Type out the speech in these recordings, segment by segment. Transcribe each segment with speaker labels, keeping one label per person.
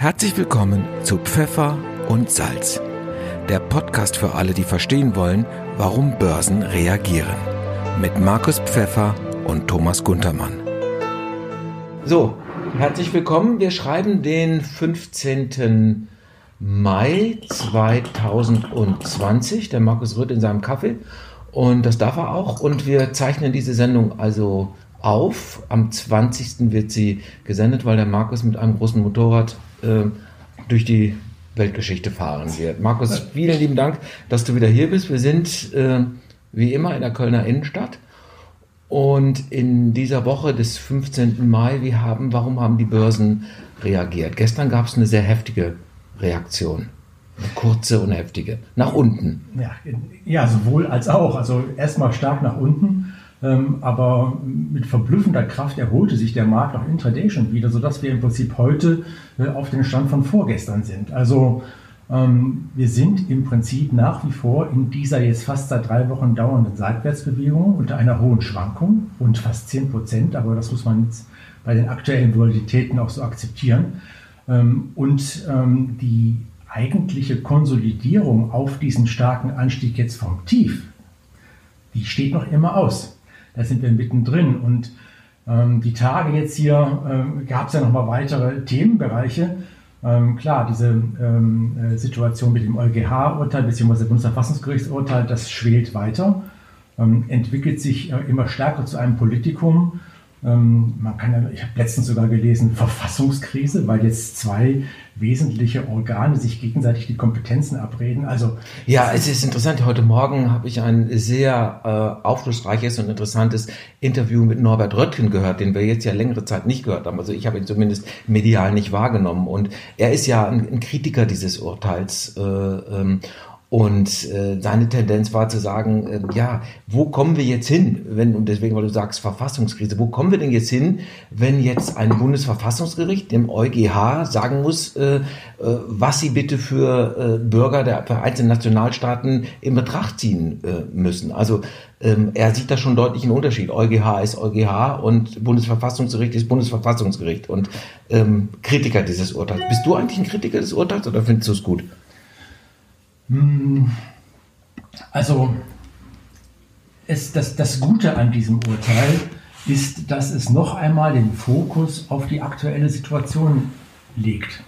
Speaker 1: Herzlich willkommen zu Pfeffer und Salz, der Podcast für alle, die verstehen wollen, warum Börsen reagieren. Mit Markus Pfeffer und Thomas Guntermann. So, herzlich willkommen. Wir schreiben den 15. Mai 2020. Der Markus rührt in seinem Kaffee und das darf er auch. Und wir zeichnen diese Sendung also auf. Am 20. wird sie gesendet, weil der Markus mit einem großen Motorrad äh, durch die Weltgeschichte fahren wird. Markus, vielen lieben Dank, dass du wieder hier bist. Wir sind äh, wie immer in der Kölner Innenstadt. Und in dieser Woche des 15. Mai, wie haben, warum haben die Börsen reagiert? Gestern gab es eine sehr heftige Reaktion. Eine kurze und heftige. Nach unten.
Speaker 2: Ja, ja sowohl als auch. Also erstmal stark nach unten. Ähm, aber mit verblüffender Kraft erholte sich der Markt auch intraday schon wieder, sodass wir im Prinzip heute äh, auf den Stand von vorgestern sind. Also ähm, wir sind im Prinzip nach wie vor in dieser jetzt fast seit drei Wochen dauernden Seitwärtsbewegung unter einer hohen Schwankung, rund fast 10 Prozent, aber das muss man jetzt bei den aktuellen Volatilitäten auch so akzeptieren. Ähm, und die eigentliche Konsolidierung auf diesen starken Anstieg jetzt vom Tief, die steht noch immer aus da sind wir mittendrin. Und ähm, die Tage jetzt hier ähm, gab es ja nochmal weitere Themenbereiche. Ähm, klar, diese ähm, äh, Situation mit dem EuGH-Urteil bzw. Bundesverfassungsgerichtsurteil, das schwelt weiter, ähm, entwickelt sich äh, immer stärker zu einem Politikum. Ähm, man kann ja, ich habe letztens sogar gelesen, Verfassungskrise, weil jetzt zwei wesentliche Organe sich gegenseitig die Kompetenzen abreden. Also
Speaker 1: ja, es ist interessant. Heute Morgen habe ich ein sehr äh, aufschlussreiches und interessantes Interview mit Norbert Röttgen gehört, den wir jetzt ja längere Zeit nicht gehört haben. Also ich habe ihn zumindest medial nicht wahrgenommen. Und er ist ja ein, ein Kritiker dieses Urteils. Äh, ähm, und äh, seine Tendenz war zu sagen, äh, ja, wo kommen wir jetzt hin, wenn, und deswegen, weil du sagst Verfassungskrise, wo kommen wir denn jetzt hin, wenn jetzt ein Bundesverfassungsgericht dem EuGH sagen muss, äh, äh, was sie bitte für äh, Bürger der für einzelnen Nationalstaaten in Betracht ziehen äh, müssen. Also ähm, er sieht da schon deutlich einen Unterschied. EuGH ist EuGH und Bundesverfassungsgericht ist Bundesverfassungsgericht und ähm, Kritiker dieses Urteils. Bist du eigentlich ein Kritiker des Urteils oder findest du es gut?
Speaker 2: Hm, also, es, das, das Gute an diesem Urteil ist, dass es noch einmal den Fokus auf die aktuelle Situation legt.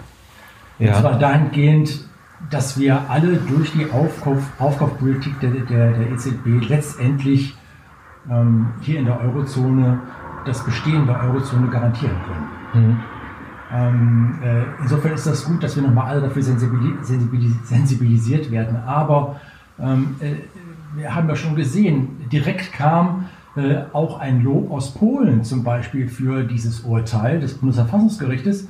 Speaker 2: Ja. Und zwar dahingehend, dass wir alle durch die Aufkauf, Aufkaufpolitik der, der, der EZB letztendlich ähm, hier in der Eurozone das Bestehen der Eurozone garantieren können. Mhm. Ähm, äh, insofern ist das gut, dass wir nochmal alle dafür sensibilisiert werden. Aber ähm, äh, wir haben ja schon gesehen, direkt kam äh, auch ein Lob aus Polen zum Beispiel für dieses Urteil des Bundesverfassungsgerichtes.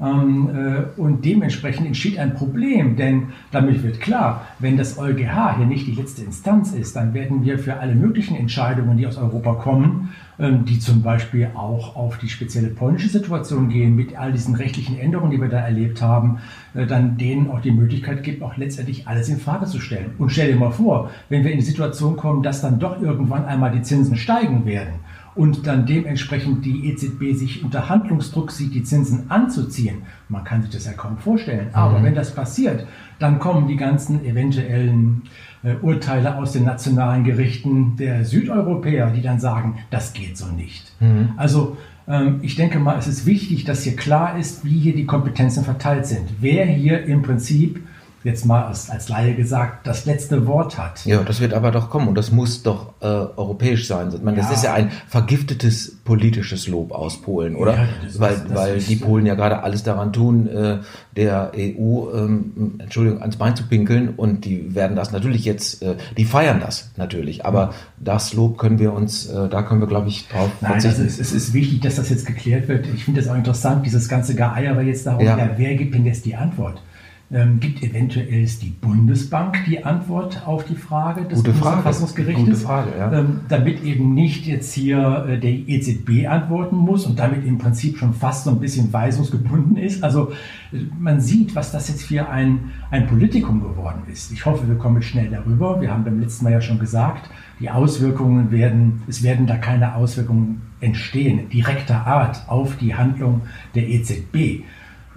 Speaker 2: Ähm, äh, und dementsprechend entsteht ein Problem, denn damit wird klar, wenn das EuGH hier nicht die letzte Instanz ist, dann werden wir für alle möglichen Entscheidungen, die aus Europa kommen, ähm, die zum Beispiel auch auf die spezielle polnische Situation gehen, mit all diesen rechtlichen Änderungen, die wir da erlebt haben, äh, dann denen auch die Möglichkeit gibt, auch letztendlich alles in Frage zu stellen. Und stell dir mal vor, wenn wir in die Situation kommen, dass dann doch irgendwann einmal die Zinsen steigen werden und dann dementsprechend die EZB sich unter Handlungsdruck sieht, die Zinsen anzuziehen. Man kann sich das ja kaum vorstellen. Aber mhm. wenn das passiert, dann kommen die ganzen eventuellen äh, Urteile aus den nationalen Gerichten der Südeuropäer, die dann sagen, das geht so nicht. Mhm. Also ähm, ich denke mal, es ist wichtig, dass hier klar ist, wie hier die Kompetenzen verteilt sind. Wer hier im Prinzip jetzt mal als, als Laie gesagt, das letzte Wort hat.
Speaker 1: Ja, das wird aber doch kommen und das muss doch äh, europäisch sein. Meine, das ja. ist ja ein vergiftetes politisches Lob aus Polen, oder? Ja, das weil ist, das weil die Polen ja gerade alles daran tun, äh, der EU, ähm, Entschuldigung, ans Bein zu pinkeln und die werden das natürlich jetzt, äh, die feiern das natürlich, aber ja. das Lob können wir uns, äh, da können wir, glaube ich, drauf
Speaker 2: Nein, verzichten. Ist, es ist wichtig, dass das jetzt geklärt wird. Ich finde das auch interessant, dieses ganze Geeier war jetzt darum, ja. wer gibt denn jetzt die Antwort? Ähm, gibt eventuell die Bundesbank die Antwort auf die Frage des Gute Bundesverfassungsgerichtes? Gute Frage, ja. Ähm, damit eben nicht jetzt hier äh, der EZB antworten muss und damit im Prinzip schon fast so ein bisschen weisungsgebunden ist. Also äh, man sieht, was das jetzt für ein, ein Politikum geworden ist. Ich hoffe, wir kommen schnell darüber. Wir haben beim letzten Mal ja schon gesagt, die Auswirkungen werden, es werden da keine Auswirkungen entstehen, direkter Art auf die Handlung der EZB.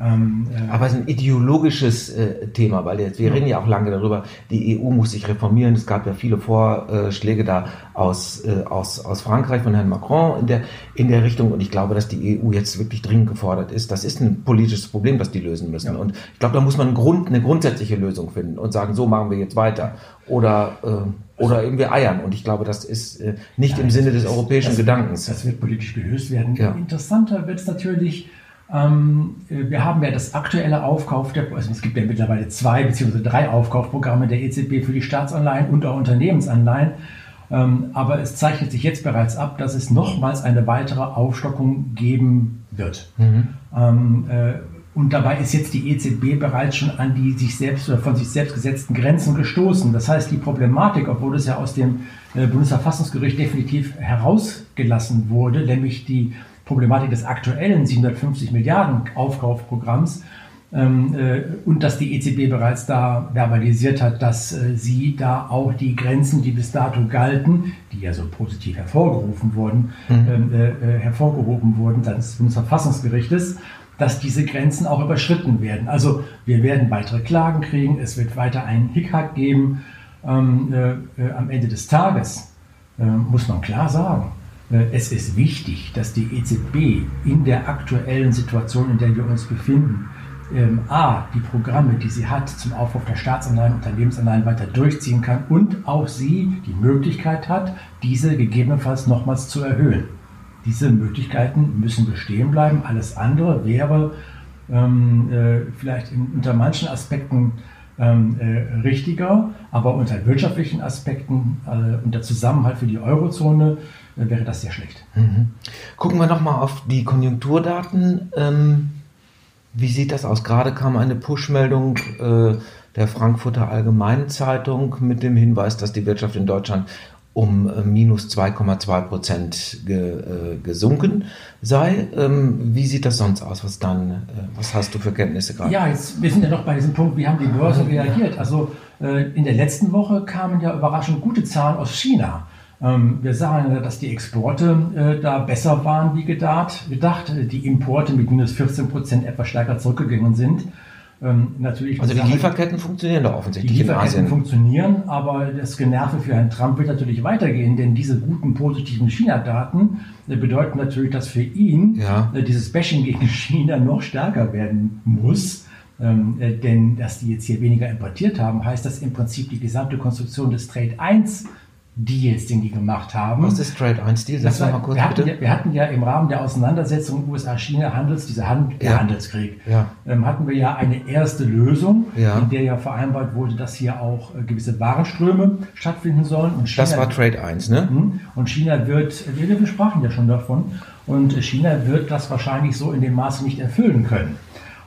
Speaker 1: Ähm, äh, Aber es ist ein ideologisches äh, Thema, weil jetzt, wir ja. reden ja auch lange darüber, die EU muss sich reformieren. Es gab ja viele Vorschläge da aus, äh, aus, aus Frankreich von Herrn Macron in der, in der Richtung. Und ich glaube, dass die EU jetzt wirklich dringend gefordert ist. Das ist ein politisches Problem, das die lösen müssen. Ja. Und ich glaube, da muss man einen Grund, eine grundsätzliche Lösung finden und sagen, so machen wir jetzt weiter. Oder, äh, oder eben wir eiern. Und ich glaube, das ist äh, nicht ja, im Sinne des europäischen
Speaker 2: das
Speaker 1: Gedankens.
Speaker 2: Das wird politisch gelöst werden. Interessanter wird es natürlich, wir haben ja das aktuelle Aufkauf der, also es gibt ja mittlerweile zwei beziehungsweise drei Aufkaufprogramme der EZB für die Staatsanleihen und auch Unternehmensanleihen. Ähm, aber es zeichnet sich jetzt bereits ab, dass es nochmals eine weitere Aufstockung geben wird. Mhm. Ähm, äh, und dabei ist jetzt die EZB bereits schon an die sich selbst oder von sich selbst gesetzten Grenzen gestoßen. Das heißt, die Problematik, obwohl es ja aus dem äh, Bundesverfassungsgericht definitiv herausgelassen wurde, nämlich die Problematik des aktuellen 750 Milliarden Aufkaufprogramms ähm, äh, und dass die EZB bereits da verbalisiert hat, dass äh, sie da auch die Grenzen, die bis dato galten, die ja so positiv hervorgerufen wurden, mhm. Ähm, äh, äh, hervorgehoben wurden des Bundesverfassungsgerichtes, dass diese Grenzen auch überschritten werden. Also wir werden weitere Klagen kriegen, es wird weiter einen Hickhack geben. Ähm, äh, äh, am Ende des Tages muss man klar sagen, es ist wichtig, dass die EZB in der aktuellen Situation, in der wir uns befinden, ähm, A, die Programme, die sie hat zum Aufbau der Staatsanleihen Unternehmensanleihen weiter durchziehen kann und auch sie die Möglichkeit hat, diese gegebenenfalls nochmals zu erhöhen. Diese Möglichkeiten müssen bestehen bleiben. Alles andere wäre ähm, äh, vielleicht in, unter manchen Aspekten ähm, äh, richtiger, aber unter wirtschaftlichen Aspekten, äh, unter Zusammenhalt für die Eurozone äh, wäre das sehr schlecht.
Speaker 1: Mhm. Gucken wir nochmal auf die Konjunkturdaten. Ähm, wie sieht das aus? Gerade kam eine Push-Meldung äh, der Frankfurter Allgemeinen Zeitung mit dem Hinweis, dass die Wirtschaft in Deutschland um äh, minus 2,2 Prozent ge, äh, gesunken sei. Ähm, wie sieht das sonst aus? Was dann, äh, was hast du für Kenntnisse gerade?
Speaker 2: Ja, jetzt, wir sind ja noch bei diesem Punkt, wie haben die Börse reagiert? Also äh, in der letzten Woche kamen ja überraschend gute Zahlen aus China. Ähm, wir sahen, dass die Exporte äh, da besser waren wie gedacht, gedacht. Die Importe mit minus 14 Prozent etwas stärker zurückgegangen sind.
Speaker 1: Ähm, natürlich also die Lieferketten funktionieren doch offensichtlich
Speaker 2: die Lieferketten funktionieren, aber das Generve für Herrn Trump wird natürlich weitergehen, denn diese guten positiven China-Daten äh, bedeuten natürlich, dass für ihn ja. äh, dieses Bashing gegen China noch stärker werden muss. Ähm, äh, denn dass die jetzt hier weniger importiert haben, heißt das im Prinzip die gesamte Konstruktion des Trade 1 Deals, den die gemacht haben.
Speaker 1: Was ist Trade 1 Deal? Sag
Speaker 2: mal kurz wir hatten, bitte. Ja, wir hatten ja im Rahmen der Auseinandersetzung USA-China-Handels, dieser Hand, ja. Handelskrieg, ja. Ähm, hatten wir ja eine erste Lösung, in der ja vereinbart wurde, dass hier auch äh, gewisse Warenströme stattfinden sollen.
Speaker 1: Und China, das war Trade 1, ne?
Speaker 2: Hm? Und China wird, wir, wir sprachen ja schon davon, und China wird das wahrscheinlich so in dem Maße nicht erfüllen können.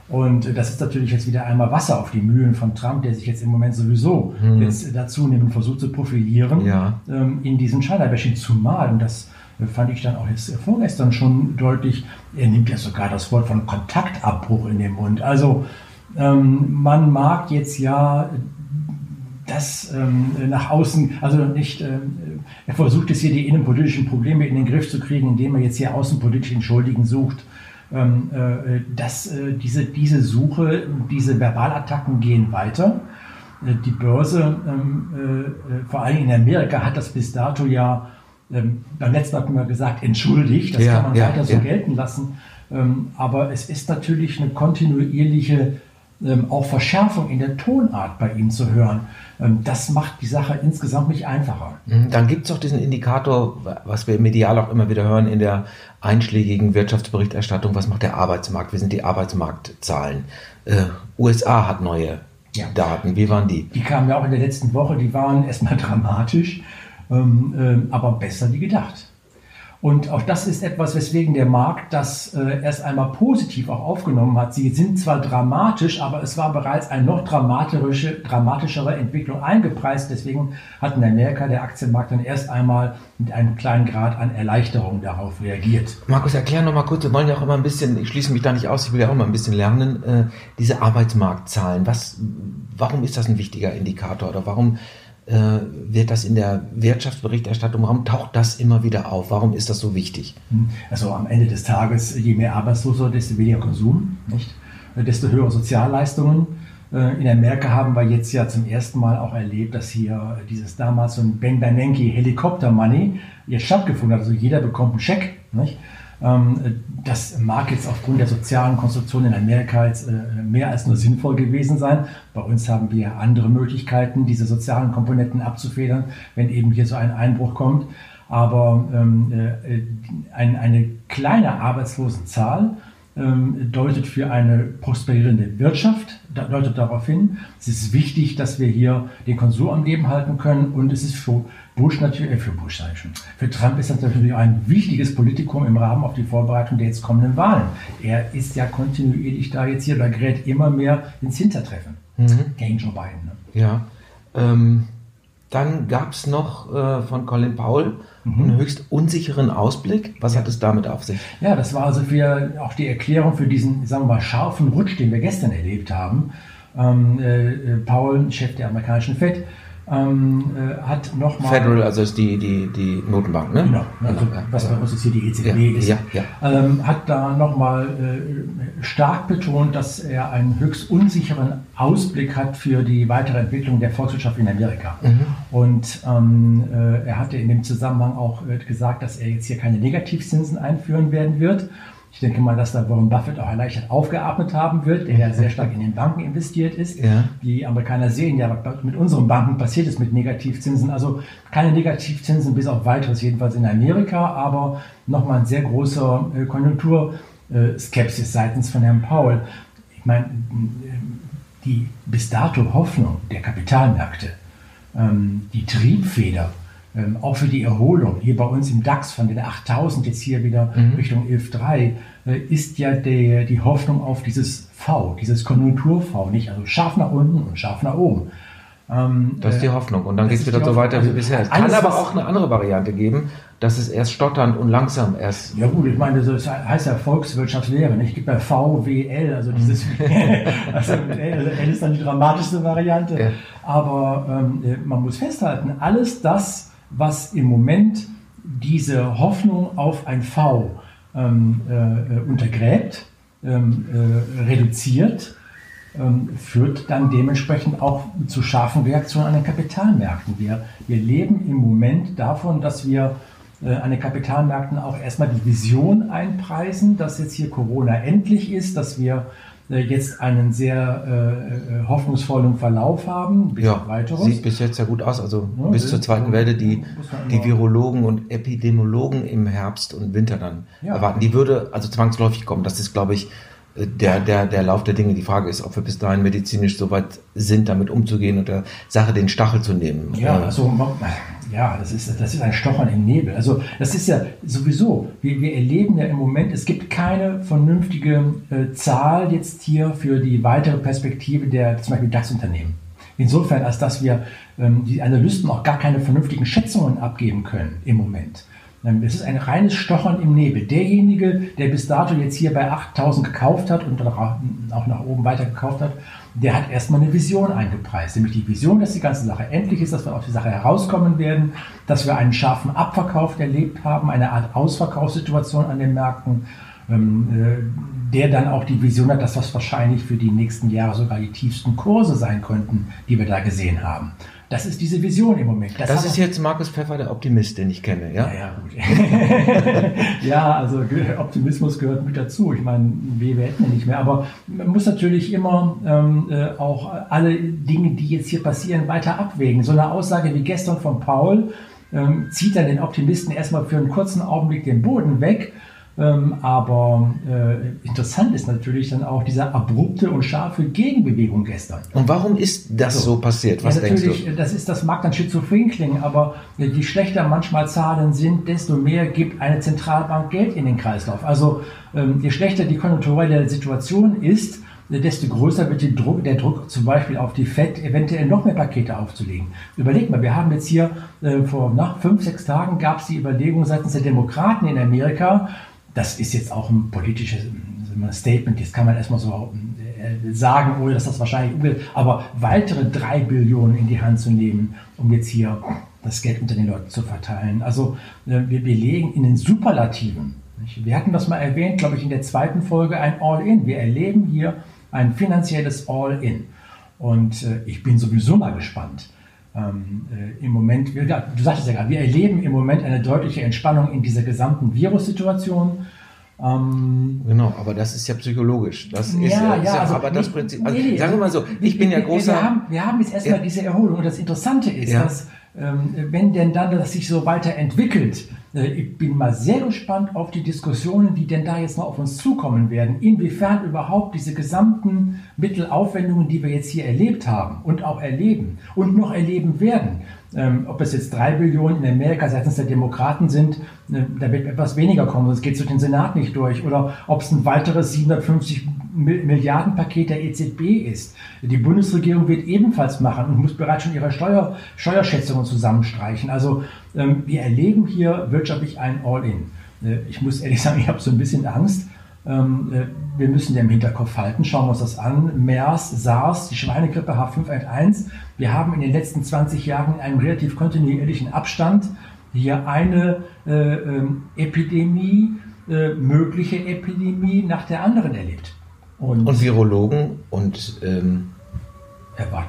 Speaker 2: Und das ist natürlich jetzt wieder einmal Wasser auf die Mühlen von Trump, der sich jetzt im Moment sowieso hm. jetzt dazu nimmt, versucht zu profilieren ja. ähm, in diesen China-Bashing. Zumal, und das äh, fand ich dann auch jetzt vorgestern schon deutlich, er nimmt ja sogar das Wort von Kontaktabbruch in den Mund. Also ähm, man mag jetzt ja das ähm, nach außen, also nicht, ähm, er versucht es hier die innenpolitischen Probleme in den Griff zu kriegen, indem er jetzt hier außenpolitisch Entschuldigen sucht. Ähm, äh, dass äh, diese, diese Suche, diese Verbalattacken gehen weiter. Äh, die Börse, ähm, vor allem in Amerika, hat das bis dato ja, ähm, beim letzten hatten wir gesagt, entschuldigt. Das ja, kann man ja, weiter so ja. gelten lassen. aber es ist natürlich eine kontinuierliche auch Verschärfung in der Tonart bei ihm zu hören. Ähm, das macht die Sache insgesamt nicht einfacher.
Speaker 1: Mhm, dann gibt es auch diesen Indikator, was wir medial auch immer wieder hören in der einschlägigen Wirtschaftsberichterstattung, was macht der Arbeitsmarkt? Wie sind die Arbeitsmarktzahlen? Äh, USA hat neue ja. Daten. Wie waren die?
Speaker 2: Die kamen ja auch in der letzten Woche, die waren erstmal dramatisch, ähm, äh, aber besser wie gedacht. Und auch das ist etwas, weswegen der Markt das äh, erst einmal positiv auch aufgenommen hat. Sie sind zwar dramatisch, aber es war bereits eine noch dramatische, dramatischere Entwicklung eingepreist. Deswegen hat in Amerika der Aktienmarkt dann erst einmal mit einem kleinen Grad an Erleichterung darauf reagiert.
Speaker 1: Markus, erklär noch mal kurz, wir wollen ja auch immer ein bisschen, ich schließe mich da nicht aus, ich will ja auch mal ein bisschen lernen, äh, diese Arbeitsmarktzahlen. Was, warum ist das ein wichtiger Indikator oder warum wird das in der Wirtschaftsberichterstattung, warum taucht das immer wieder auf? Warum ist das so wichtig?
Speaker 2: Hm. Also am Ende des Tages, je mehr Arbeitslose, desto weniger Konsum. Nicht? desto höhere Sozialleistungen. Äh, in Amerika haben wir jetzt ja zum ersten Mal auch erlebt, dass hier dieses damals so ein Ben Bernanke Helikopter Money jetzt stattgefunden hat. Also jeder bekommt einen Scheck. Nicht? Ähm, das mag jetzt aufgrund der sozialen Konstruktion in Amerika jetzt äh, mehr als nur sinnvoll gewesen sein. Bei uns haben wir andere Möglichkeiten, diese sozialen Komponenten abzufedern, wenn eben hier so ein Einbruch kommt. Aber ähm, äh, eine kleine Arbeitslosenzahl deutet für eine prosperierende Wirtschaft, deutet darauf hin. Es ist wichtig, dass wir hier den Konsum am Leben halten können und es ist für Bush natürlich, äh, für Bush sage ich schon, für Trump ist das natürlich ein wichtiges Politikum im Rahmen auf die Vorbereitung der jetzt kommenden Wahlen. Er ist ja kontinuierlich da jetzt hier, da gerät immer mehr ins Hintertreffen mhm. gegen Joe Biden.
Speaker 1: Ne? Ja, ähm, dann gab es noch äh, von Colin Powell mhm. einen höchst unsicheren Ausblick. Was ja. hat es damit auf sich?
Speaker 2: Ja, das war also für auch die Erklärung für diesen, sagen wir mal, scharfen Rutsch, den wir gestern erlebt haben. Ähm, äh, äh Powell, Chef der amerikanischen Fed, ähm, äh, hat nochmal.
Speaker 1: Federal, also ist die, die, die Notenbank, ne? Genau,
Speaker 2: also, ja, was bei uns jetzt hier die EZB ja, ist. Ja, ja. Ähm, hat da nochmal äh, stark betont, dass er einen höchst unsicheren Ausblick hat für die weitere Entwicklung der Volkswirtschaft in Amerika. Mhm. Und ähm, äh, er hatte in dem Zusammenhang auch äh, gesagt, dass er jetzt hier keine Negativzinsen einführen werden wird. Ich denke mal, dass da Warren Buffett auch erleichtert aufgeatmet haben wird, der ja sehr stark in den Banken investiert ist. Ja. Die Amerikaner sehen ja, was mit unseren Banken passiert ist mit Negativzinsen. Also keine Negativzinsen bis auf weiteres, jedenfalls in Amerika, aber nochmal ein sehr großer äh, Konjunkturskepsis seitens von Herrn Paul. Ich meine, die bis dato Hoffnung der Kapitalmärkte, ähm, die Triebfeder, ähm, auch für die Erholung, hier bei uns im DAX von den 8000 jetzt hier wieder mhm. Richtung 11.3, äh, ist ja der, die Hoffnung auf dieses V, dieses Konjunktur-V, nicht? Also scharf nach unten und scharf nach oben.
Speaker 1: Ähm, das ist die äh, Hoffnung. Und dann geht es wieder so weiter also wie bisher. Es kann aber auch eine andere Variante geben, dass es erst stotternd und langsam erst.
Speaker 2: Ja gut, ich meine, das heißt ja Volkswirtschaftslehre. Nicht? Es gibt ja VWL, also dieses also L, L ist dann die dramatischste Variante. Ja. Aber ähm, man muss festhalten, alles das, was im Moment diese Hoffnung auf ein V ähm, äh, untergräbt, ähm, äh, reduziert, ähm, führt dann dementsprechend auch zu scharfen Reaktionen an den Kapitalmärkten. Wir, wir leben im Moment davon, dass wir äh, an den Kapitalmärkten auch erstmal die Vision einpreisen, dass jetzt hier Corona endlich ist, dass wir äh, jetzt einen sehr äh, äh, hoffnungsvollen Verlauf haben.
Speaker 1: Ja, sieht bis jetzt ja gut aus. Also ja, bis zur zweiten Welle, die die Virologen und Epidemiologen im Herbst und Winter dann ja. erwarten. Die würde also zwangsläufig kommen. Das ist, glaube ich, der, der, der Lauf der Dinge. Die Frage ist, ob wir bis dahin medizinisch so weit sind, damit umzugehen und der Sache den Stachel zu nehmen.
Speaker 2: Ja, also ja, das ist, das ist ein Stochern im Nebel. Also das ist ja sowieso, wir, wir erleben ja im Moment, es gibt keine vernünftige äh, Zahl jetzt hier für die weitere Perspektive der zum Beispiel DAX-Unternehmen. Insofern, als dass wir ähm, die Analysten auch gar keine vernünftigen Schätzungen abgeben können im Moment. Ähm, es ist ein reines Stochern im Nebel. Derjenige, der bis dato jetzt hier bei 8000 gekauft hat und auch nach oben weiter gekauft hat, der hat erstmal eine Vision eingepreist. Nämlich die Vision, dass die ganze Sache endlich ist, dass wir auf die Sache herauskommen werden, dass wir einen scharfen Abverkauf erlebt haben, eine Art Ausverkaufssituation an den Märkten, ähm, äh, der dann auch die Vision hat, dass das wahrscheinlich für die nächsten Jahre sogar die tiefsten Kurse sein könnten, die wir da gesehen haben. Das ist diese Vision im Moment.
Speaker 1: Das, das ist jetzt Markus Pfeffer, der Optimist, den ich kenne, ja?
Speaker 2: Ja, gut. ja, also Optimismus gehört mit dazu. Ich meine, wir hätten ja nicht mehr. Aber man muss natürlich immer ähm, äh, auch alle Dinge, die jetzt hier passieren, weiter abwägen. So eine Aussage wie gestern von Paul ähm, zieht dann den Optimisten erstmal für einen kurzen Augenblick den Boden weg aber äh, interessant ist natürlich dann auch diese abrupte und scharfe Gegenbewegung gestern.
Speaker 1: Und warum ist das so, so passiert?
Speaker 2: Was ja, denkst du? Das ist, das mag dann schizophren klingen, aber je schlechter manchmal Zahlen sind, desto mehr gibt eine Zentralbank Geld in den Kreislauf. Also ähm, je schlechter die konjunkturelle Situation ist, desto größer wird Druck, der Druck zum Beispiel auf die FED, eventuell noch mehr Pakete aufzulegen. Überleg mal, wir haben jetzt hier äh, vor nach fünf, sechs Tagen gab es die Überlegung seitens der Demokraten in Amerika, das ist jetzt auch ein politisches Statement, das kann man erstmal so äh, sagen, ohne dass das wahrscheinlich umgeht, aber weitere drei Billionen in die Hand zu nehmen, um jetzt hier das Geld unter den Leuten zu verteilen. Also äh, wir, wir legen in den Superlativen. Wir hatten das mal erwähnt, glaube ich, in der zweiten Folge ein All-In. Wir erleben hier ein finanzielles All-In. Und äh, ich bin sowieso mal gespannt. Ähm, äh, Im Moment, du sagtest ja gerade, wir erleben im Moment eine deutliche Entspannung in dieser gesamten Virussituation.
Speaker 1: Ähm, genau, aber das ist ja psychologisch. Das ist ja, ja, ja also aber das Prinzip. Also, nee, sagen wir mal so, ich bin ja großer.
Speaker 2: Wir haben, wir haben jetzt erstmal ja. diese Erholung und das Interessante ist, ja. dass wenn denn dann das sich so weiterentwickelt, äh, ich bin mal sehr gespannt auf die Diskussionen, die denn da jetzt noch auf uns zukommen werden. Inwiefern überhaupt diese gesamten Mittelaufwendungen, die wir jetzt hier erlebt haben und auch erleben und noch erleben werden, ähm, ob es jetzt drei Billionen in Amerika seitens der Demokraten sind, äh, da wird etwas weniger kommen, es geht durch den Senat nicht durch, oder ob es ein weiteres 750 Milliardenpaket der EZB ist. Die Bundesregierung wird ebenfalls machen und muss bereits schon ihre Steuer, Steuerschätzungen zusammenstreichen. Also ähm, wir erleben hier wirtschaftlich ein All-In. Äh, ich muss ehrlich sagen, ich habe so ein bisschen Angst. Ähm, äh, wir müssen ja im Hinterkopf halten. Schauen wir uns das an. MERS, SARS, die Schweinegrippe H5N1. Wir haben in den letzten 20 Jahren in einem relativ kontinuierlichen Abstand hier eine äh, ähm, Epidemie, äh, mögliche Epidemie nach der anderen erlebt.
Speaker 1: Und, und Virologen und ähm,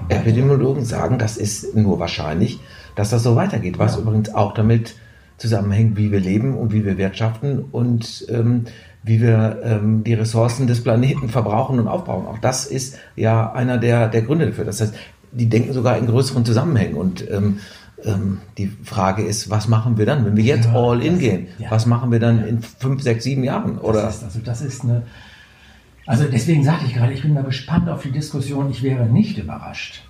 Speaker 1: Epidemiologen sagen, das ist nur wahrscheinlich, dass das so weitergeht, was ja. übrigens auch damit zusammenhängt, wie wir leben und wie wir wirtschaften und ähm, wie wir ähm, die Ressourcen des Planeten verbrauchen und aufbauen. Auch das ist ja einer der, der Gründe dafür. Das heißt, die denken sogar in größeren Zusammenhängen. Und ähm, ähm, die Frage ist, was machen wir dann, wenn wir jetzt ja, all in gehen? Ja. Was machen wir dann in fünf, sechs, sieben Jahren? Oder?
Speaker 2: Das ist, also das ist eine also deswegen sagte ich gerade, ich bin da gespannt auf die Diskussion. Ich wäre nicht überrascht,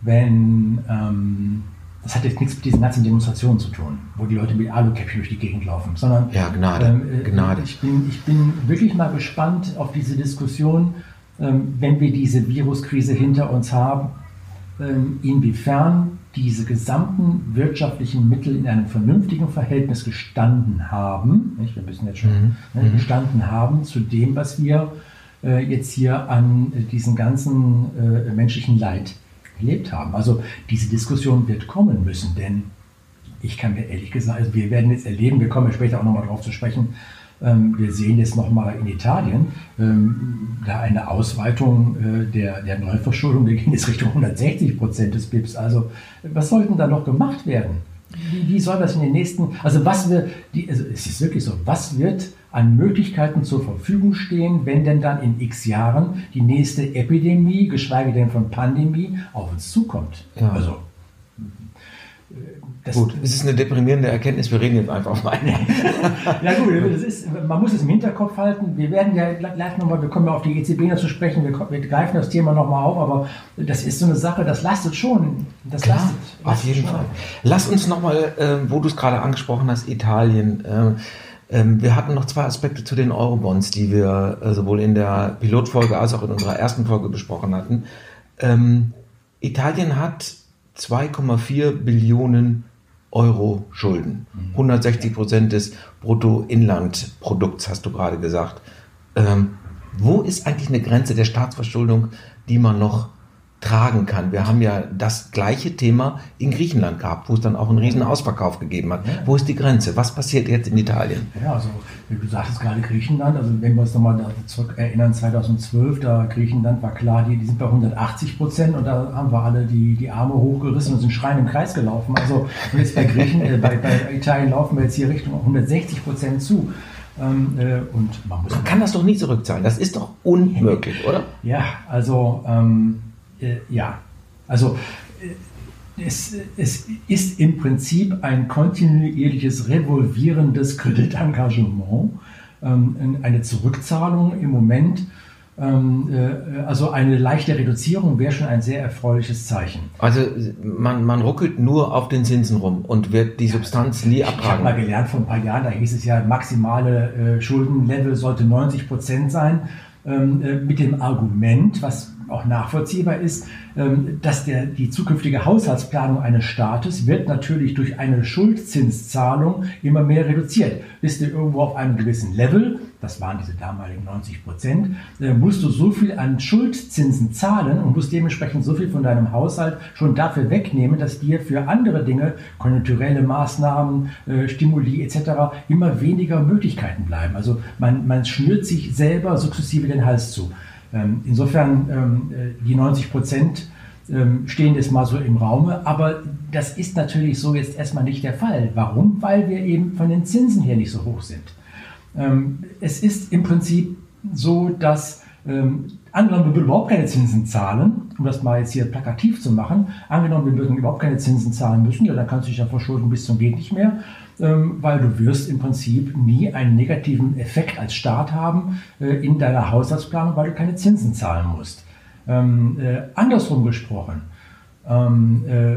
Speaker 2: wenn, ähm, das hat jetzt nichts mit diesen ganzen Demonstrationen zu tun, wo die Leute mit Alukäppchen durch die Gegend laufen, sondern
Speaker 1: ja, Gnade, ähm,
Speaker 2: äh, Gnade. Ich, bin, ich bin wirklich mal gespannt auf diese Diskussion, ähm, wenn wir diese Viruskrise hinter uns haben, ähm, inwiefern diese gesamten wirtschaftlichen Mittel in einem vernünftigen Verhältnis gestanden haben, nicht? wir müssen jetzt schon mhm. ne, mhm. gestanden haben zu dem, was wir jetzt hier an äh, diesem ganzen äh, menschlichen Leid erlebt haben. Also diese Diskussion wird kommen müssen, denn ich kann mir ehrlich gesagt, also wir werden jetzt erleben, wir kommen ja später auch nochmal drauf zu sprechen, ähm, wir sehen jetzt nochmal in Italien ähm, da eine Ausweitung äh, der, der Neuverschuldung. Wir gehen jetzt Richtung 160 Prozent des BIPs. Also was sollten da noch gemacht werden? Wie, wie soll das in den nächsten, also was wird, die, also es ist wirklich so, was wird an Möglichkeiten zur Verfügung stehen, wenn denn dann in x Jahren die nächste Epidemie, geschweige denn von Pandemie, auf uns zukommt.
Speaker 1: Ja. Also, das gut, es ist eine deprimierende Erkenntnis, wir reden jetzt einfach weiter.
Speaker 2: ja gut, das ist, man muss es im Hinterkopf halten. Wir werden ja gleich nochmal, wir kommen ja auf die EZB noch zu sprechen, wir, wir greifen das Thema nochmal auf, aber das ist so eine Sache, das lastet schon. Das
Speaker 1: Klar, lastet, lastet auf jeden schon. Fall. Lass uns nochmal, äh, wo du es gerade angesprochen hast, Italien. Äh, wir hatten noch zwei Aspekte zu den Eurobonds, die wir äh, sowohl in der Pilotfolge als auch in unserer ersten Folge besprochen hatten. Ähm, Italien hat 2,4 Billionen Euro Schulden. 160 mhm. Prozent des Bruttoinlandprodukts, hast du gerade gesagt. Ähm, wo ist eigentlich eine Grenze der Staatsverschuldung, die man noch tragen kann. Wir haben ja das gleiche Thema in Griechenland gehabt, wo es dann auch einen riesen Ausverkauf gegeben hat. Ja. Wo ist die Grenze? Was passiert jetzt in Italien?
Speaker 2: Ja, also du sagtest gerade Griechenland, also wenn wir uns nochmal zurück erinnern, 2012, da Griechenland war klar, die, die sind bei 180 Prozent und da haben wir alle die, die Arme hochgerissen und sind schreien im Kreis gelaufen. Also jetzt bei Griechen, äh, bei, bei Italien laufen wir jetzt hier Richtung 160 Prozent zu.
Speaker 1: Ähm, äh, und man, man kann das doch nie zurückzahlen. Das ist doch unmöglich, oder?
Speaker 2: Ja, also ähm, äh, ja, also äh, es, es, ist im Prinzip ein kontinuierliches revolvierendes Kreditengagement, ähm, eine Zurückzahlung im Moment. Ähm, äh, also eine leichte Reduzierung wäre schon ein sehr erfreuliches Zeichen.
Speaker 1: Also man, man ruckelt nur auf den Zinsen rum und wird die Substanz nie abtragen. Ich
Speaker 2: habe mal gelernt vor ein paar Jahren, da hieß es ja, maximale Schuldenlevel sollte 90 Prozent sein. Ähm, mit dem Argument, was auch nachvollziehbar ist, ähm, dass der, die zukünftige Haushaltsplanung eines Staates wird natürlich durch eine Schuldzinszahlung immer mehr reduziert. Bist du irgendwo auf einem gewissen Level, das waren diese damaligen 90 Prozent, äh, musst du so viel an Schuldzinsen zahlen und musst dementsprechend so viel von deinem Haushalt schon dafür wegnehmen, dass dir für andere Dinge, konjunkturelle Maßnahmen, äh, Stimuli etc. immer weniger Möglichkeiten bleiben. Also man, man schnürt sich selber sukzessive den Hals zu. Ähm, insofern ähm, äh, die 90 Prozent ähm, stehen jetzt mal so im Raume, aber das ist natürlich so jetzt erstmal nicht der Fall. Warum? Weil wir eben von den Zinsen her nicht so hoch sind. Es ist im Prinzip so, dass angenommen, wir würden überhaupt keine Zinsen zahlen, um das mal jetzt hier plakativ zu machen, angenommen, wir würden überhaupt keine Zinsen zahlen müssen, ja, dann kannst du dich ja verschulden bis zum geht nicht mehr, weil du wirst im Prinzip nie einen negativen Effekt als Staat haben äh, in deiner Haushaltsplanung, weil du keine Zinsen zahlen musst. Ähm, äh, andersrum gesprochen, ähm, äh,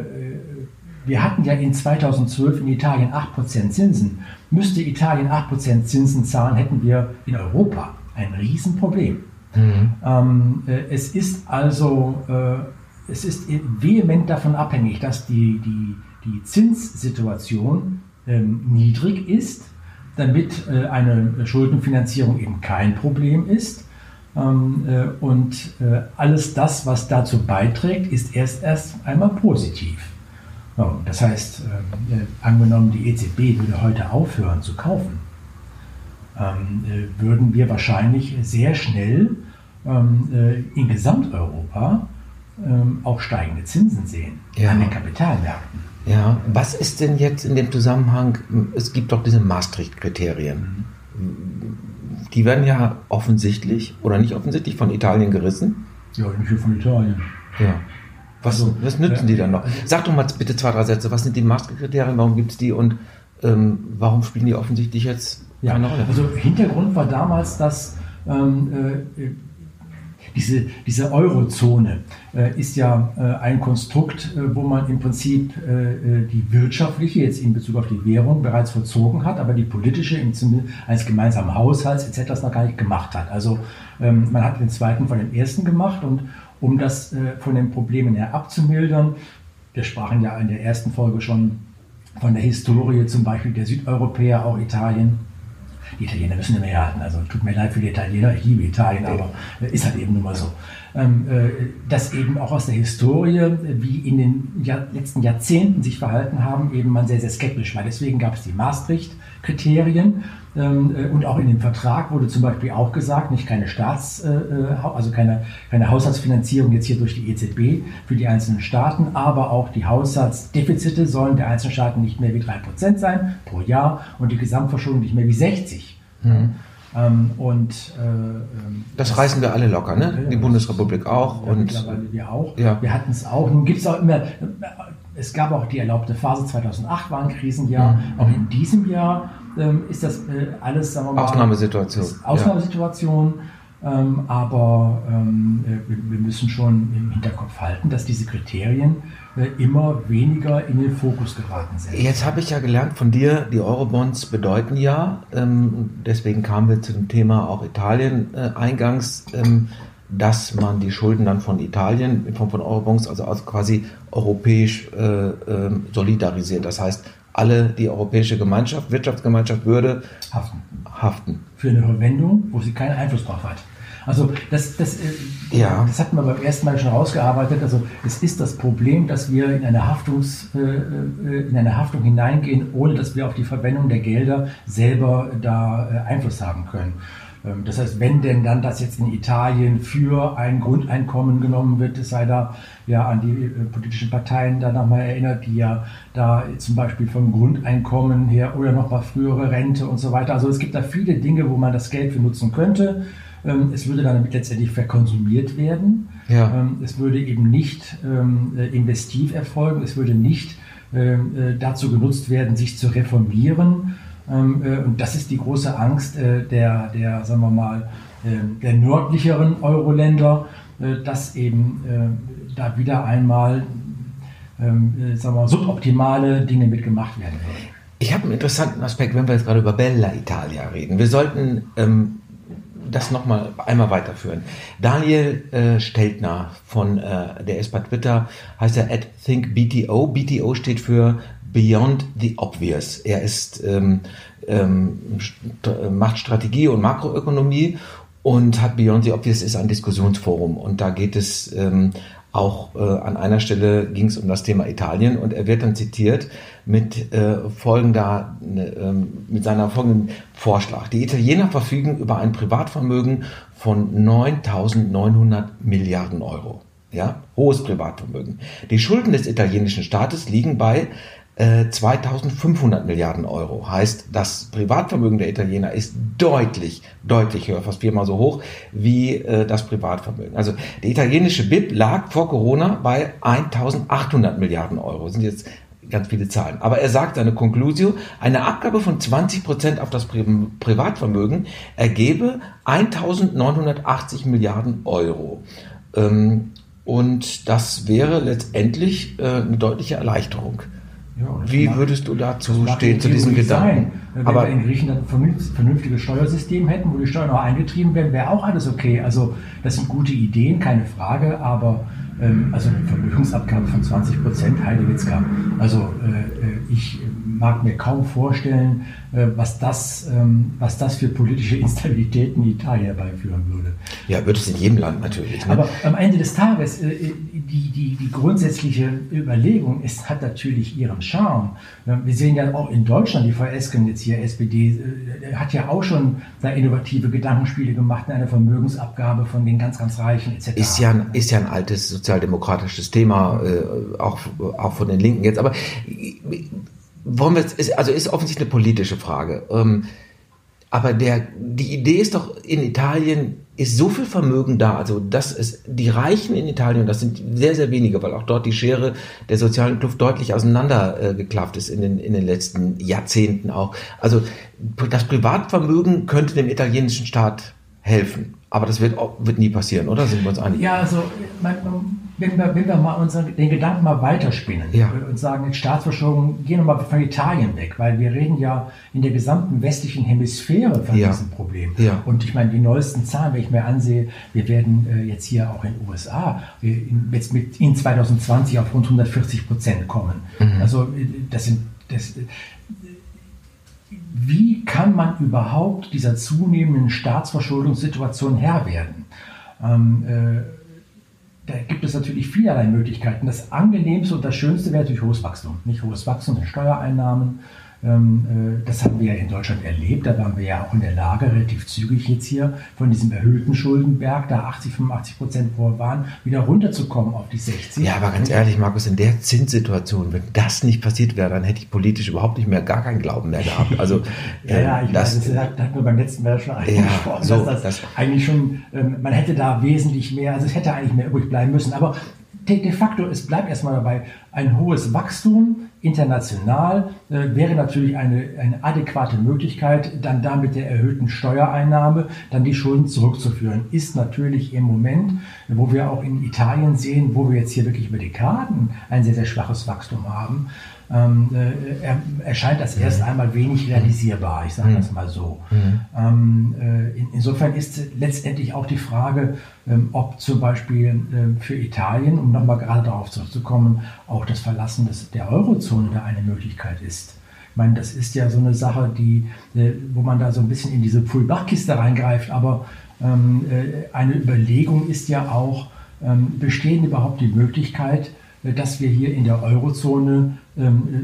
Speaker 2: wir hatten ja in 2012 in Italien 8% Zinsen. Müsste Italien 8% Zinsen zahlen, hätten wir in Europa ein Riesenproblem. Mhm. Ähm, äh, es ist also äh, es ist vehement davon abhängig, dass die, die, die Zinssituation ähm, niedrig ist, damit äh, eine Schuldenfinanzierung eben kein Problem ist. Ähm, äh, und äh, alles das, was dazu beiträgt, ist erst erst einmal positiv. Das heißt, angenommen, die EZB würde heute aufhören zu kaufen, ähm, äh, würden wir wahrscheinlich sehr schnell in Gesamteuropa auch steigende Zinsen sehen
Speaker 1: ja.
Speaker 2: an den Kapitalmärkten.
Speaker 1: Ja, was ist denn jetzt in dem Zusammenhang, es gibt doch diese Maastricht-Kriterien. Die werden ja offensichtlich oder nicht offensichtlich von Italien gerissen.
Speaker 2: Ja, nicht von Italien.
Speaker 1: Ja. Was, also, was nützen äh, die dann noch? Sag doch mal bitte zwei, drei Sätze. Was sind die Maastricht-Kriterien? Warum gibt es die und ähm, warum spielen die offensichtlich jetzt
Speaker 2: ja, keine Rolle? Also Hintergrund war damals, dass ähm, äh, diese, diese Eurozone äh, ist ja äh, ein Konstrukt, äh, wo man im Prinzip äh, äh, die wirtschaftliche, jetzt in Bezug auf die Währung, bereits vollzogen hat, aber die politische im als gemeinsamen Haushalts etc. noch gar nicht gemacht hat. Also ähm, man hat den zweiten von dem ersten gemacht und um das äh, von den Problemen her abzumildern, wir sprachen ja in der ersten Folge schon von der Historie zum Beispiel der Südeuropäer, auch Italien, die Italiener müssen immer herhalten. Also tut mir leid für die Italiener, ich liebe Italien, aber äh, ist halt eben nun mal so. Ähm, äh, dass eben auch aus der Historie, wie in den letzten Jahrzehnten sich verhalten haben, eben man sehr, sehr skeptisch war. Deswegen gab es die Maastricht-Kriterien ähm, äh, und auch in dem Vertrag wurde zum Beispiel auch gesagt, nicht keine Staats, äh, äh, also keine, keine Haushaltsfinanzierung jetzt hier durch die EZB für die einzelnen Staaten, aber auch die Haushaltsdefizite sollen der einzelnen Staaten nicht mehr wie 3% sein pro Jahr und die Gesamtverschuldung nicht mehr wie 60. Mhm. Ähm, und, äh,
Speaker 1: ähm, das, das, reißen wir alle locker, ne? Die Bundesrepublik auch. Ja, und
Speaker 2: mittlerweile wir auch. Ja. Wir hatten es auch. Nun gibt es auch immer, es gab auch die erlaubte Phase 2008, war ein Krisenjahr. Mhm. Auch in diesem Jahr ähm, ist das äh, alles,
Speaker 1: sagen wir mal, Ausnahmesituation.
Speaker 2: Ausnahmesituation. Ja. Ähm, aber ähm, äh, wir müssen schon im Hinterkopf halten, dass diese Kriterien äh, immer weniger in den Fokus geraten sind.
Speaker 1: Jetzt habe ich ja gelernt von dir, die Eurobonds bedeuten ja, ähm, deswegen kamen wir zu dem Thema auch Italien äh, eingangs, ähm, dass man die Schulden dann von Italien in Form von Eurobonds, also, also quasi europäisch äh, ähm, solidarisiert. Das heißt, alle, die europäische Gemeinschaft, Wirtschaftsgemeinschaft würde haften. haften.
Speaker 2: Für eine Verwendung, wo sie keinen Einfluss drauf hat. Also das, das, äh, ja. das hatten wir beim ersten Mal schon rausgearbeitet. Also es ist das Problem, dass wir in eine, Haftungs, äh, äh, in eine Haftung hineingehen, ohne dass wir auf die Verwendung der Gelder selber da Einfluss haben können. Ähm, das heißt, wenn denn dann das jetzt in Italien für ein Grundeinkommen genommen wird, es sei da ja an die äh, politischen Parteien da nochmal erinnert, die ja da zum Beispiel vom Grundeinkommen her oder noch mal frühere Rente und so weiter. Also es gibt da viele Dinge, wo man das Geld für nutzen könnte. Ähm, es würde dann letztendlich verkonsumiert werden. Ja. Ähm, es würde eben nicht äh, investiv erfolgen. Es würde nicht äh, dazu genutzt werden, sich zu reformieren und das ist die große Angst äh, der, der, sagen wir mal, äh, der nördlicheren Euro-Länder, dass eben da wieder einmal ähm, sagen wir mal, suboptimale Dinge mitgemacht werden würden.
Speaker 1: Ich habe einen interessanten Aspekt, wenn wir jetzt gerade über Bella Italia reden. Wir sollten ähm, das nochmal einmal weiterführen. Daniel äh, Steltner von äh, der bei Twitter, heißt er at ThinkBTO. BTO steht für Beyond the Obvious. Er ist, ähm, ähm, macht Strategie und Makroökonomie und hat Beyond the Obvious ist ein Diskussionsforum und da geht es ähm, Auch äh, an einer Stelle ging es um das Thema Italien und er wird dann zitiert mit äh, folgender, äh, mit seiner folgenden Vorschlag. Die Italiener verfügen über ein Privatvermögen von 9.900 Milliarden Euro. Ja, hohes Privatvermögen. Die Schulden des italienischen Staates liegen bei 2500 äh, Milliarden Euro. Heißt, das Privatvermögen der Italiener ist deutlich, deutlich höher, fast viermal so hoch wie äh, das Privatvermögen. Also der italienische BIP lag vor Corona bei 1800 Milliarden Euro. Das sind jetzt ganz viele Zahlen. Aber er sagt seine Conclusio, eine Abgabe von 20 Prozent auf das Pri Privatvermögen ergebe 1980 Milliarden Euro. Ähm, und das wäre letztendlich äh, eine deutliche Erleichterung. Ja, Wie würdest du dazu stehen, zu diesem Gedanken?
Speaker 2: Wenn Aber wir in Griechenland ein vernünftiges Steuersystem hätten, wo die Steuern auch eingetrieben werden, wäre auch alles okay. Also das sind gute Ideen, keine Frage, aber ähm, also eine Vermögensabgabe von 20 Prozent, Heidewitzka. Also äh, äh ich mag mir kaum vorstellen, äh, was, das, ähm, was das für politische Instabilitäten in Italien herbeiführen würde.
Speaker 1: Ja, wird es in jedem Land natürlich.
Speaker 2: Ne? Aber am Ende des Tages, äh, die, die, die grundsätzliche Überlegung ist, hat natürlich ihren Charme. Wir sehen ja auch in Deutschland, die Esken jetzt hier, SPD, äh, hat ja auch schon da innovative Gedankenspiele gemacht in einer Vermögensabgabe von den ganz, ganz Reichen etc.
Speaker 1: Ist ja ein, ist ja ein altes sozialdemokratisches Thema, auch, auch von den Linken jetzt. Aber wollen wir jetzt, also ist offensichtlich eine politische Frage. Ähm, aber der, die Idee ist doch, in Italien ist so viel Vermögen da, also das ist, die Reichen in Italien, das sind sehr, sehr wenige, weil auch dort die Schere der sozialen Kluft deutlich auseinandergeklafft äh, ist in den, in den letzten Jahrzehnten auch. Also das Privatvermögen könnte dem italienischen Staat helfen. Aber das wird, wird nie passieren, oder? Sind wir uns einig?
Speaker 2: Ja, also man, wenn, wir, wenn wir mal unseren, den Gedanken mal weiterspinnen ja. und sagen, Staatsverschuldung, gehen wir mal von Italien weg, weil wir reden ja in der gesamten westlichen Hemisphäre von ja. diesem Problem. Ja. Und ich meine, die neuesten Zahlen, wenn ich mir ansehe, wir werden äh, jetzt hier auch in den USA in, jetzt mit in 2020 auf rund 140 Prozent kommen. Mhm. Also äh, das sind das, wie kann man überhaupt dieser zunehmenden Staatsverschuldungssituation Herr werden? Ähm, äh, da gibt es natürlich vielerlei Möglichkeiten. Das angenehmste und das schönste wäre natürlich hohes Wachstum. Nicht hohes Wachstum in Steuereinnahmen, das haben wir ja in Deutschland erlebt. Da waren wir ja auch in der Lage, relativ zügig jetzt hier von diesem erhöhten Schuldenberg, da 80, 85 Prozent vor waren, wieder runterzukommen auf die 60.
Speaker 1: Ja, aber ganz ehrlich, Markus, in der Zinssituation, wenn das nicht passiert wäre, dann hätte ich politisch überhaupt nicht mehr, gar keinen Glauben mehr gehabt. Also,
Speaker 2: ja, ja, ich das, weiß, das hatten wir beim letzten Mal schon angesprochen, ja, so, dass das, das eigentlich schon, ähm, man hätte da wesentlich mehr, also es hätte eigentlich mehr übrig bleiben müssen. Aber de facto, es bleibt erstmal dabei, ein hohes Wachstum international äh, wäre natürlich eine, eine adäquate Möglichkeit, dann da mit der erhöhten Steuereinnahme dann die Schulden zurückzuführen. Ist natürlich im Moment, wo wir auch in Italien sehen, wo wir jetzt hier wirklich über Dekaden ein sehr, sehr schwaches Wachstum haben, ähm, äh, er, erscheint das erst mhm. einmal wenig realisierbar, ich sage mhm. das mal so. Mhm. Ähm, äh, in, insofern ist letztendlich auch die Frage, ähm, ob zum Beispiel äh, für Italien, um nochmal gerade darauf zurückzukommen, auch das Verlassen des, der Eurozone da eine Möglichkeit ist. Ich meine, das ist ja so eine Sache, die, äh, wo man da so ein bisschen in diese Pulbach-Kiste reingreift, aber ähm, äh, eine Überlegung ist ja auch, ähm, bestehen überhaupt die Möglichkeit, äh, dass wir hier in der Eurozone ähm,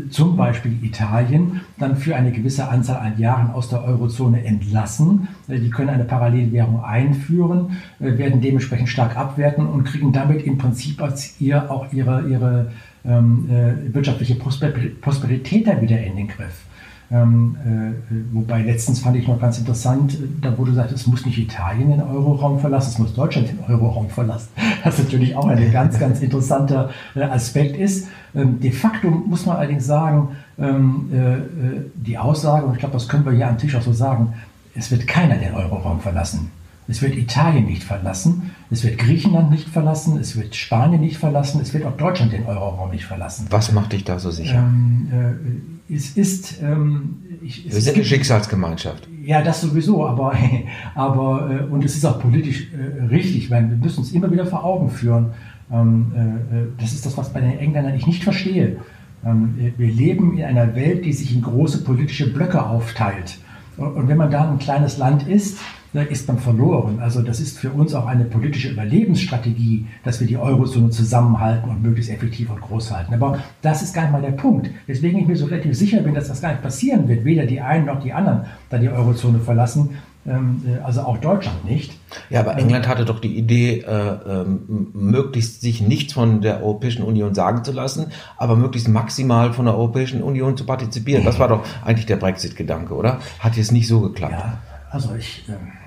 Speaker 2: zum Beispiel Italien dann für eine gewisse Anzahl an Jahren aus der Eurozone entlassen. Äh, die können eine Parallelwährung einführen, äh, werden dementsprechend stark abwerten und kriegen damit im Prinzip als ihr auch ihre, ihre ähm, wirtschaftliche Prosperität dann wieder in den Griff. Ähm, äh, wobei letztens fand ich noch ganz interessant, da wurde gesagt, es muss nicht Italien den Euroraum verlassen, es muss Deutschland den Euroraum verlassen. Was natürlich auch ein ganz, ganz interessanter äh, Aspekt ist. Ähm, de facto muss man allerdings sagen, ähm, äh, äh, die Aussage, und ich glaube, das können wir hier am Tisch auch so sagen, es wird keiner den Euroraum verlassen. Es wird Italien nicht verlassen, es wird Griechenland nicht verlassen, es wird Spanien nicht verlassen, es wird auch Deutschland den Euroraum nicht verlassen.
Speaker 1: Was macht dich da so sicher? Ähm,
Speaker 2: äh, es ist. Ähm,
Speaker 1: ich, es Wir sind eine Schicksalsgemeinschaft.
Speaker 2: Ja, das sowieso, aber, aber äh, und es ist auch politisch äh, richtig, weil wir müssen uns immer wieder vor Augen führen. Ähm, äh, das ist das, was bei den Engländern ich nicht verstehe. Ähm, wir leben in einer Welt, die sich in große politische Blöcke aufteilt. Und wenn man da ein kleines Land ist, ist man verloren. Also das ist für uns auch eine politische Überlebensstrategie, dass wir die Eurozone zusammenhalten und möglichst effektiv und groß halten. Aber das ist gar nicht mal der Punkt. Deswegen ich mir so relativ sicher bin, dass das gar nicht passieren wird. Weder die einen noch die anderen da die Eurozone verlassen. Ähm, äh, also auch Deutschland nicht.
Speaker 1: Ja, aber England hatte doch die Idee, äh, äh, möglichst sich nichts von der Europäischen Union sagen zu lassen, aber möglichst maximal von der Europäischen Union zu partizipieren. Das war doch eigentlich der Brexit-Gedanke, oder? Hat jetzt nicht so geklappt.
Speaker 2: Ja, also ich. Äh,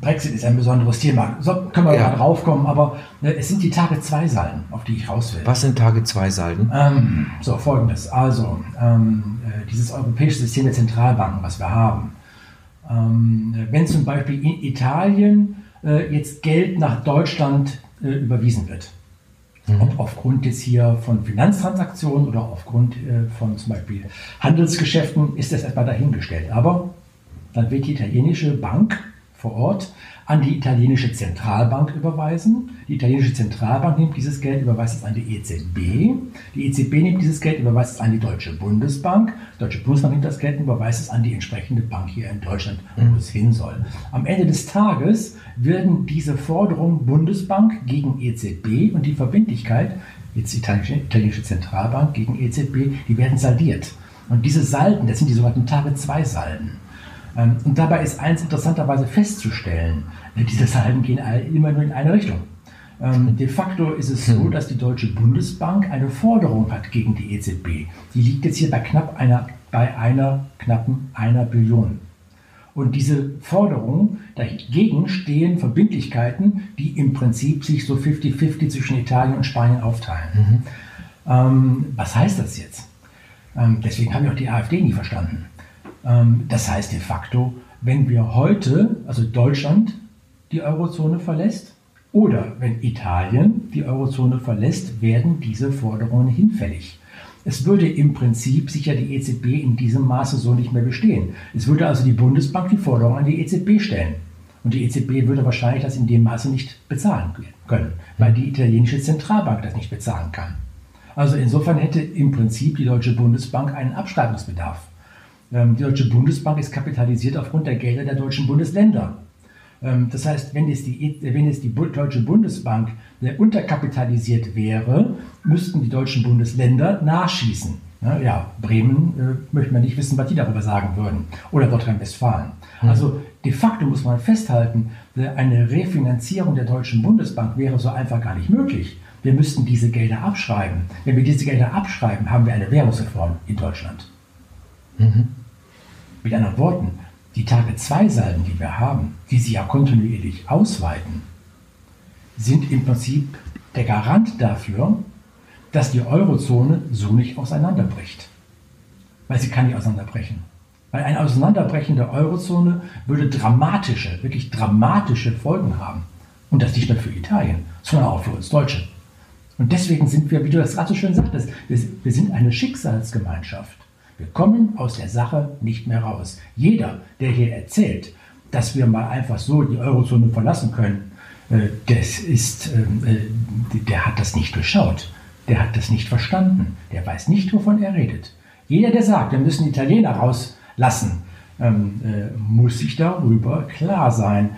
Speaker 2: Brexit ist ein besonderes Thema. So können wir ja. mal draufkommen, aber äh, es sind die Tage zwei Salden, auf die ich raus will.
Speaker 1: Was sind Tage zwei Salden?
Speaker 2: Ähm, so, folgendes. Also, ähm, äh, dieses europäische System der Zentralbanken, was wir haben, ähm, wenn zum Beispiel in Italien äh, jetzt Geld nach Deutschland äh, überwiesen wird, mhm. ob aufgrund jetzt hier von Finanztransaktionen oder aufgrund äh, von zum Beispiel Handelsgeschäften, ist das erstmal dahingestellt. Aber dann wird die italienische Bank vor Ort an die italienische Zentralbank überweisen. Die italienische Zentralbank nimmt dieses Geld, überweist es an die EZB. Die EZB nimmt dieses Geld, überweist es an die Deutsche Bundesbank. Die Deutsche Bundesbank nimmt das Geld und überweist es an die entsprechende Bank hier in Deutschland, wo mhm. es hin soll. Am Ende des Tages werden diese Forderungen Bundesbank gegen EZB und die Verbindlichkeit, jetzt italienische, italienische Zentralbank gegen EZB, die werden saldiert. Und diese Salden, das sind die sogenannten Tage-2-Salden. Ähm, und dabei ist eins interessanterweise festzustellen, äh, diese Salden gehen immer nur in eine Richtung. Ähm, de facto ist es so, hm. dass die Deutsche Bundesbank eine Forderung hat gegen die EZB. Die liegt jetzt hier bei knapp einer, bei einer knappen einer Billion. Und diese Forderung, dagegen stehen Verbindlichkeiten, die im Prinzip sich so 50-50 zwischen Italien und Spanien aufteilen. Mhm. Ähm, was heißt das jetzt? Ähm, deswegen habe ich auch die AfD nie verstanden. Ähm, das heißt de facto, wenn wir heute, also Deutschland, die Eurozone verlässt oder wenn Italien die Eurozone verlässt, werden diese Forderungen hinfällig. Es würde im Prinzip sicher die EZB in diesem Maße so nicht mehr bestehen. Es würde also die Bundesbank die Forderung an die EZB stellen. Und die EZB würde wahrscheinlich das in dem Maße nicht bezahlen können, weil die italienische Zentralbank das nicht bezahlen kann. Also insofern hätte im Prinzip die Deutsche Bundesbank einen Abschreibungsbedarf. Ähm, die Deutsche Bundesbank ist kapitalisiert aufgrund der Gelder der deutschen Bundesländer. Ähm, das heißt, wenn jetzt die, wenn jetzt die Deutsche Bundesbank unterkapitalisiert wäre, müssten die deutschen Bundesländer nachschießen. Ja, Bremen äh, möchte man nicht wissen, was die darüber sagen würden. Oder Nordrhein-Westfalen. Mhm. Also de facto muss man festhalten, eine Refinanzierung der Deutschen Bundesbank wäre so einfach gar nicht möglich. Wir müssten diese Gelder abschreiben. Wenn wir diese Gelder abschreiben, haben wir eine Währungsreform in Deutschland. Mhm. Mit anderen Worten, die Tage-2-Salden, die wir haben, die sie ja kontinuierlich ausweiten, sind im Prinzip der Garant dafür, dass die Eurozone so nicht auseinanderbricht. Weil sie kann nicht auseinanderbrechen. Weil ein Auseinanderbrechen der Eurozone würde dramatische, wirklich dramatische Folgen haben. Und das nicht nur für Italien, sondern auch für uns Deutsche. Und deswegen sind wir, wie du das gerade so schön sagtest, wir sind eine Schicksalsgemeinschaft. Wir kommen aus der Sache nicht mehr raus. Jeder, der hier erzählt, dass wir mal einfach so die Eurozone verlassen können, äh, das ist, ähm, äh, der hat das nicht geschaut. Der hat das nicht verstanden. Der weiß nicht, wovon er redet. Jeder, der sagt, wir müssen Italiener rauslassen, ähm, äh, muss sich darüber klar sein,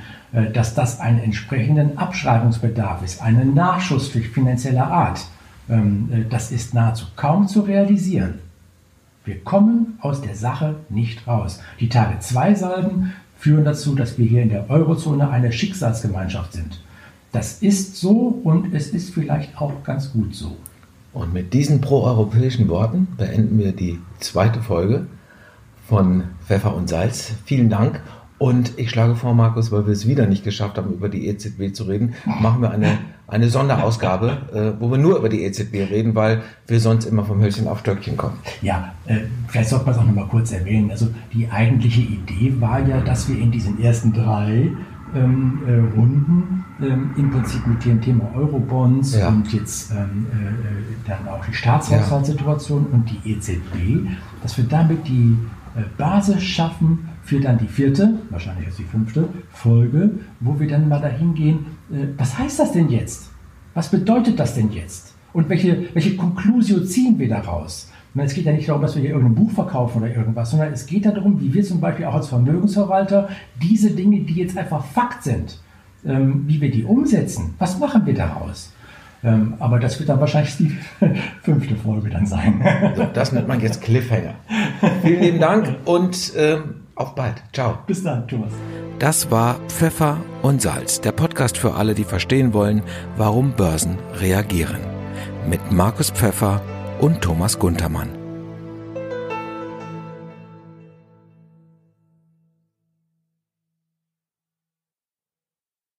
Speaker 2: dass das einen entsprechenden Abschreibungsbedarf ist, einen Nachschuss finanzieller Art. Ähm, das ist nahezu kaum zu realisieren. Wir kommen aus der Sache nicht raus. Die Tage 2 Salben führen dazu, dass wir hier in der Eurozone eine Schicksalsgemeinschaft sind. Das ist so und es ist vielleicht auch ganz gut so.
Speaker 1: Und mit diesen proeuropäischen Worten beenden wir die zweite Folge von Pfeffer und Salz. Vielen Dank und ich schlage vor, Markus, weil wir es wieder nicht geschafft haben, über die EZB zu reden, machen wir eine, eine Sonderausgabe, äh, wo wir nur über die EZB reden, weil wir sonst immer vom Hölzchen auf Stöckchen kommen.
Speaker 2: Ja, äh, vielleicht sollte man es auch nochmal kurz erwähnen. Also die eigentliche Idee war ja, dass wir in diesen ersten drei ähm, äh, Runden ähm, im Prinzip mit dem Thema Eurobonds ja. und jetzt ähm, äh, dann auch die Staatshaushaltssituation ja. und die EZB, dass wir damit die äh, Basis schaffen für dann die vierte, wahrscheinlich ist die fünfte Folge, wo wir dann mal dahin gehen, was heißt das denn jetzt? Was bedeutet das denn jetzt? Und welche, welche Conclusio ziehen wir daraus? Es geht ja nicht darum, dass wir hier irgendein Buch verkaufen oder irgendwas, sondern es geht darum, wie wir zum Beispiel auch als Vermögensverwalter diese Dinge, die jetzt einfach Fakt sind, ähm, wie wir die umsetzen. Was machen wir daraus? Ähm, aber das wird dann wahrscheinlich die fünfte Folge dann sein.
Speaker 1: So, das nennt man jetzt Cliffhanger. Vielen lieben Dank und ähm, auf bald. Ciao.
Speaker 2: Bis dann, Thomas.
Speaker 1: Das war Pfeffer und Salz, der Podcast für alle, die verstehen wollen, warum Börsen reagieren. Mit Markus Pfeffer und Thomas Guntermann.